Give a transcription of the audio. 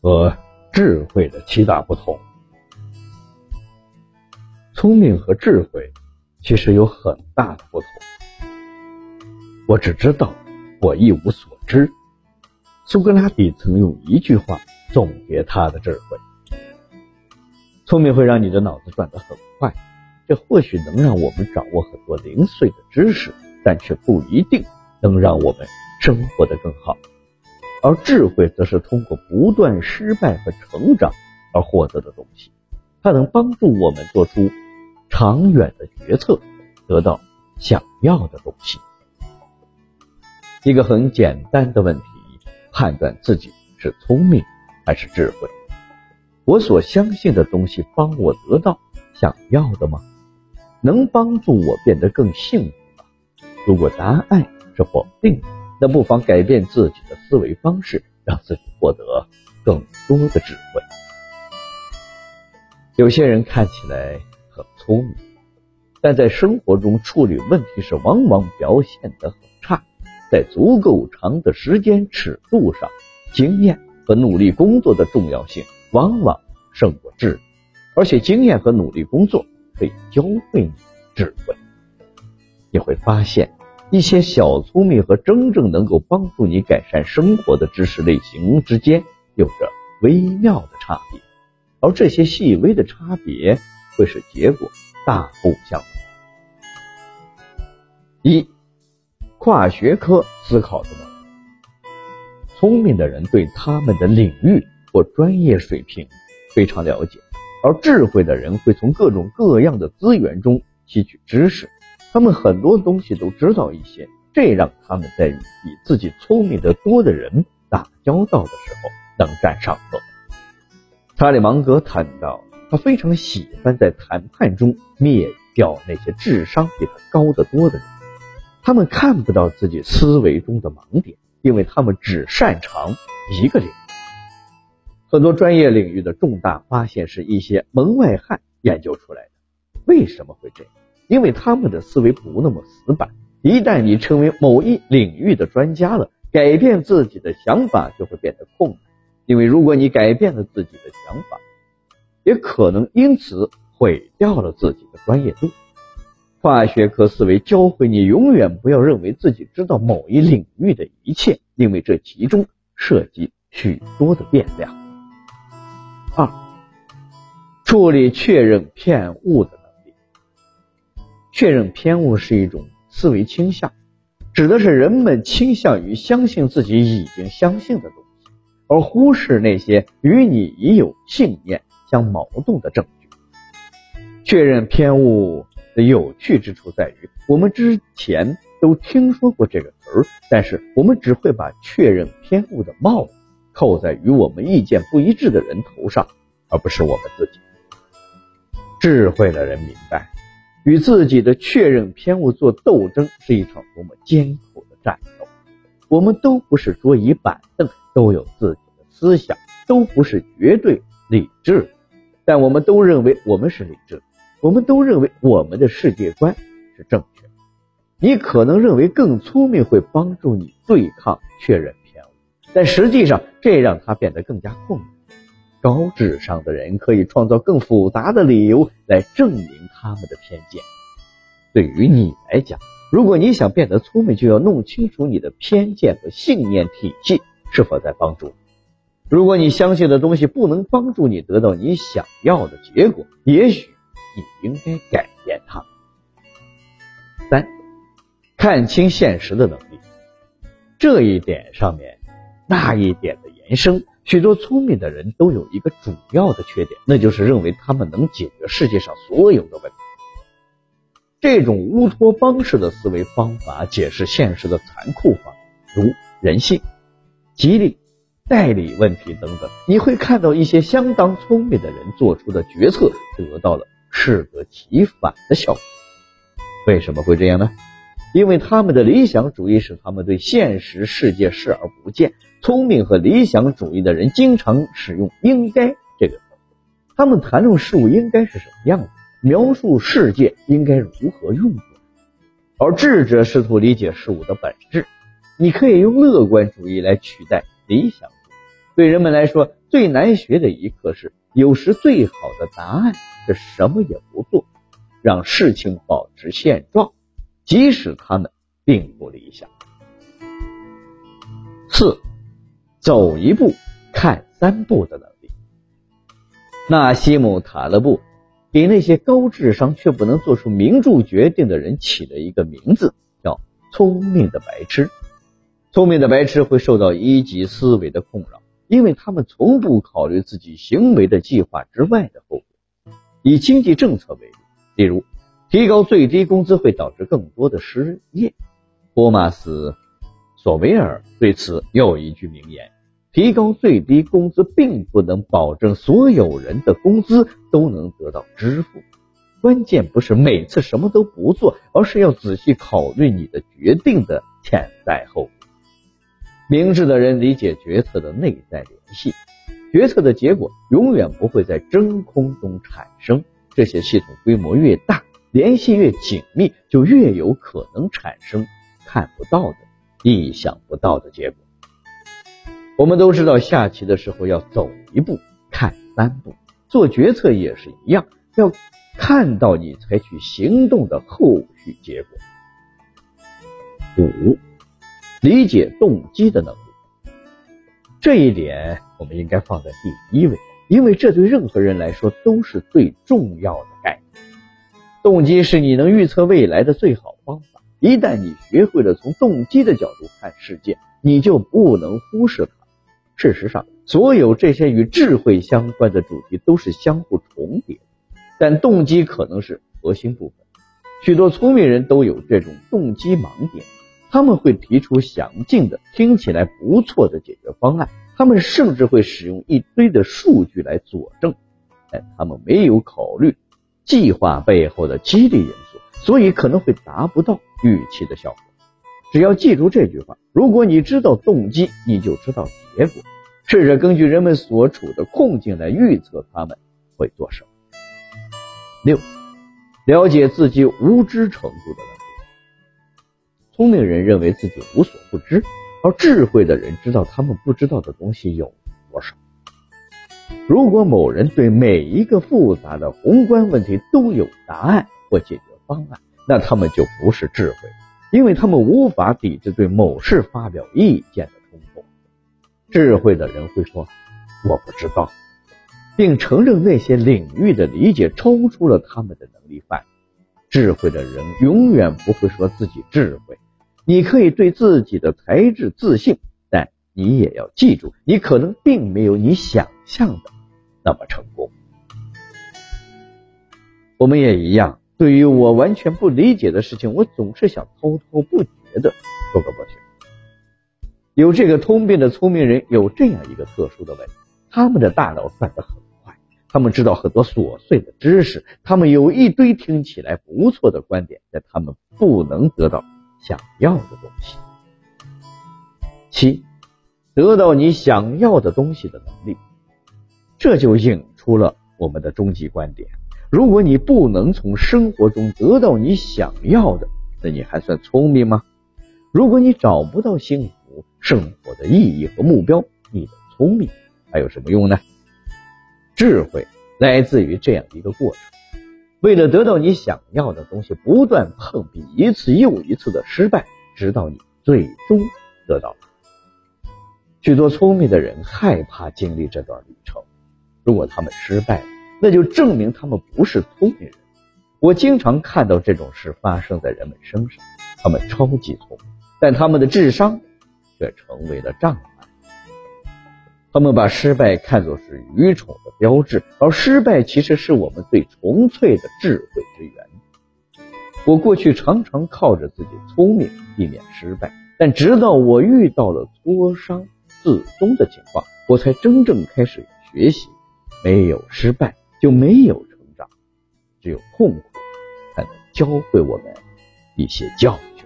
和智慧的七大不同。聪明和智慧其实有很大的不同。我只知道，我一无所知。苏格拉底曾用一句话总结他的智慧：聪明会让你的脑子转得很快，这或许能让我们掌握很多零碎的知识，但却不一定能让我们生活得更好。而智慧则是通过不断失败和成长而获得的东西，它能帮助我们做出长远的决策，得到想要的东西。一个很简单的问题：判断自己是聪明还是智慧？我所相信的东西帮我得到想要的吗？能帮助我变得更幸福吗？如果答案是否定的，那不妨改变自己的思维方式，让自己获得更多的智慧。有些人看起来很聪明，但在生活中处理问题时，往往表现得很差。在足够长的时间尺度上，经验和努力工作的重要性往往胜过智力，而且经验和努力工作可以教会你智慧。你会发现，一些小聪明和真正能够帮助你改善生活的知识类型之间有着微妙的差别，而这些细微的差别会使结果大不相同。一。跨学科思考的能力，聪明的人对他们的领域或专业水平非常了解，而智慧的人会从各种各样的资源中吸取知识，他们很多东西都知道一些，这让他们在与比自己聪明的多的人打交道的时候能占上风。查理芒格谈到，他非常喜欢在谈判中灭掉那些智商比他高得多的人。他们看不到自己思维中的盲点，因为他们只擅长一个领域。很多专业领域的重大发现是一些门外汉研究出来的。为什么会这样？因为他们的思维不那么死板。一旦你成为某一领域的专家了，改变自己的想法就会变得困难。因为如果你改变了自己的想法，也可能因此毁掉了自己的专业度。跨学科思维教会你永远不要认为自己知道某一领域的一切，因为这其中涉及许多的变量。二、处理确认偏误的。确认偏误是一种思维倾向，指的是人们倾向于相信自己已经相信的东西，而忽视那些与你已有信念相矛盾的证据。确认偏误的。有趣之处在于，我们之前都听说过这个词儿，但是我们只会把确认偏误的帽子扣在与我们意见不一致的人头上，而不是我们自己。智慧的人明白，与自己的确认偏误做斗争是一场多么艰苦的战斗。我们都不是桌椅板凳，都有自己的思想，都不是绝对理智，但我们都认为我们是理智。我们都认为我们的世界观是正确。你可能认为更聪明会帮助你对抗确认偏误，但实际上这让他变得更加困难。高智商的人可以创造更复杂的理由来证明他们的偏见。对于你来讲，如果你想变得聪明，就要弄清楚你的偏见和信念体系是否在帮助。如果你相信的东西不能帮助你得到你想要的结果，也许。你应该改变它。三，看清现实的能力。这一点上面，那一点的人生，许多聪明的人都有一个主要的缺点，那就是认为他们能解决世界上所有的问题。这种乌托邦式的思维方法解释现实的残酷方如人性、激励、代理问题等等。你会看到一些相当聪明的人做出的决策得到了。适得其反的效果，为什么会这样呢？因为他们的理想主义使他们对现实世界视而不见。聪明和理想主义的人经常使用“应该”这个词，他们谈论事物应该是什么样子，描述世界应该如何运作。而智者试图理解事物的本质。你可以用乐观主义来取代理想主义。对人们来说，最难学的一课是，有时最好的答案是什么也不做，让事情保持现状，即使他们并不理想。四，走一步看三步的能力。纳西姆·塔勒布给那些高智商却不能做出明智决定的人起了一个名字，叫“聪明的白痴”。聪明的白痴会受到一级思维的困扰，因为他们从不考虑自己行为的计划之外的后果。以经济政策为例，例如提高最低工资会导致更多的失业。托马斯·索维尔对此有一句名言：“提高最低工资并不能保证所有人的工资都能得到支付。关键不是每次什么都不做，而是要仔细考虑你的决定的潜在后果。”明智的人理解决策的内在联系，决策的结果永远不会在真空中产生。这些系统规模越大，联系越紧密，就越有可能产生看不到的、意想不到的结果。我们都知道，下棋的时候要走一步看三步，做决策也是一样，要看到你采取行动的后续结果。五。理解动机的能力，这一点我们应该放在第一位，因为这对任何人来说都是最重要的概念。动机是你能预测未来的最好。一旦你学会了从动机的角度看世界，你就不能忽视它。事实上，所有这些与智慧相关的主题都是相互重叠的，但动机可能是核心部分。许多聪明人都有这种动机盲点。他们会提出详尽的、听起来不错的解决方案，他们甚至会使用一堆的数据来佐证，但他们没有考虑计划背后的激励因素，所以可能会达不到预期的效果。只要记住这句话：如果你知道动机，你就知道结果。试着根据人们所处的困境来预测他们会做什么。六，了解自己无知程度的。聪明人认为自己无所不知，而智慧的人知道他们不知道的东西有多少。如果某人对每一个复杂的宏观问题都有答案或解决方案，那他们就不是智慧，因为他们无法抵制对某事发表意见的冲动。智慧的人会说：“我不知道”，并承认那些领域的理解超出了他们的能力范围。智慧的人永远不会说自己智慧。你可以对自己的才智自信，但你也要记住，你可能并没有你想象的那么成功。我们也一样，对于我完全不理解的事情，我总是想滔滔不绝的说个不去。有这个通病的聪明人有这样一个特殊的问题：他们的大脑转得很快，他们知道很多琐碎的知识，他们有一堆听起来不错的观点，但他们不能得到。想要的东西，七，得到你想要的东西的能力，这就引出了我们的终极观点。如果你不能从生活中得到你想要的，那你还算聪明吗？如果你找不到幸福、生活的意义和目标，你的聪明还有什么用呢？智慧来自于这样一个过程。为了得到你想要的东西，不断碰壁，一次又一次的失败，直到你最终得到。许多聪明的人害怕经历这段旅程，如果他们失败了，那就证明他们不是聪明人。我经常看到这种事发生在人们身上，他们超级聪明，但他们的智商却成为了障碍。他们把失败看作是愚蠢的标志，而失败其实是我们最纯粹的智慧之源。我过去常常靠着自己聪明避免失败，但直到我遇到了挫伤自终的情况，我才真正开始学习。没有失败就没有成长，只有痛苦才能教会我们一些教训。